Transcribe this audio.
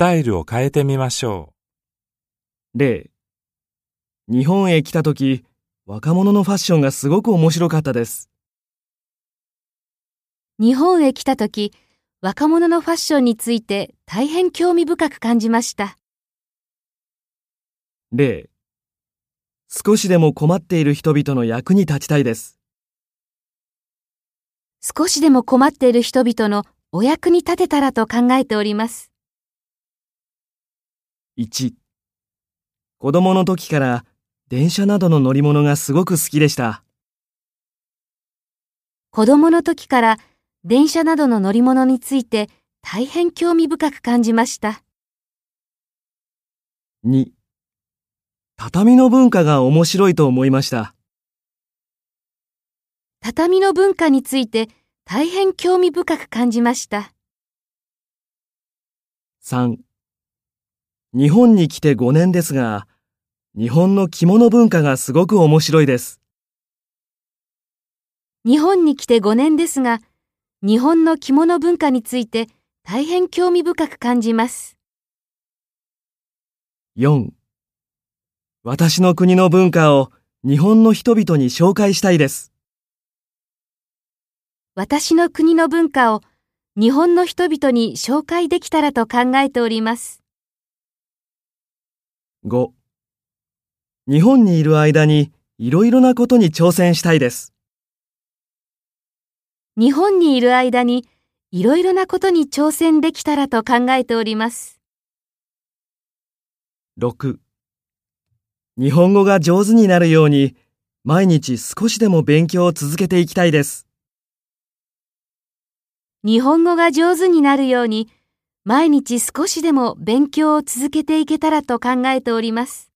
タイルを変えてみましょ例、日本へ来た時、若者のファッションがすごく面白かったです。日本へ来た時、若者のファッションについて大変興味深く感じました。例、少しでも困っている人々の役に立ちたいです。少しでも困っている人々のお役に立てたらと考えております。1子供の時から電車などの乗り物がすごく好きでした。子供の時から電車などの乗り物について大変興味深く感じました。2畳の文化が面白いと思いました。畳の文化について大変興味深く感じました。3日本に来て5年ですが、日本の着物文化がすごく面白いです。日本に来て5年ですが、日本の着物文化について大変興味深く感じます。4私の国の文化を日本の人々に紹介したいです。私の国の文化を日本の人々に紹介できたらと考えております。5日本にいる間にいろいろなことに挑戦したいです。日本にいる間にいろいろなことに挑戦できたらと考えております。6日本語が上手になるように毎日少しでも勉強を続けていきたいです。日本語が上手になるように毎日少しでも勉強を続けていけたらと考えております。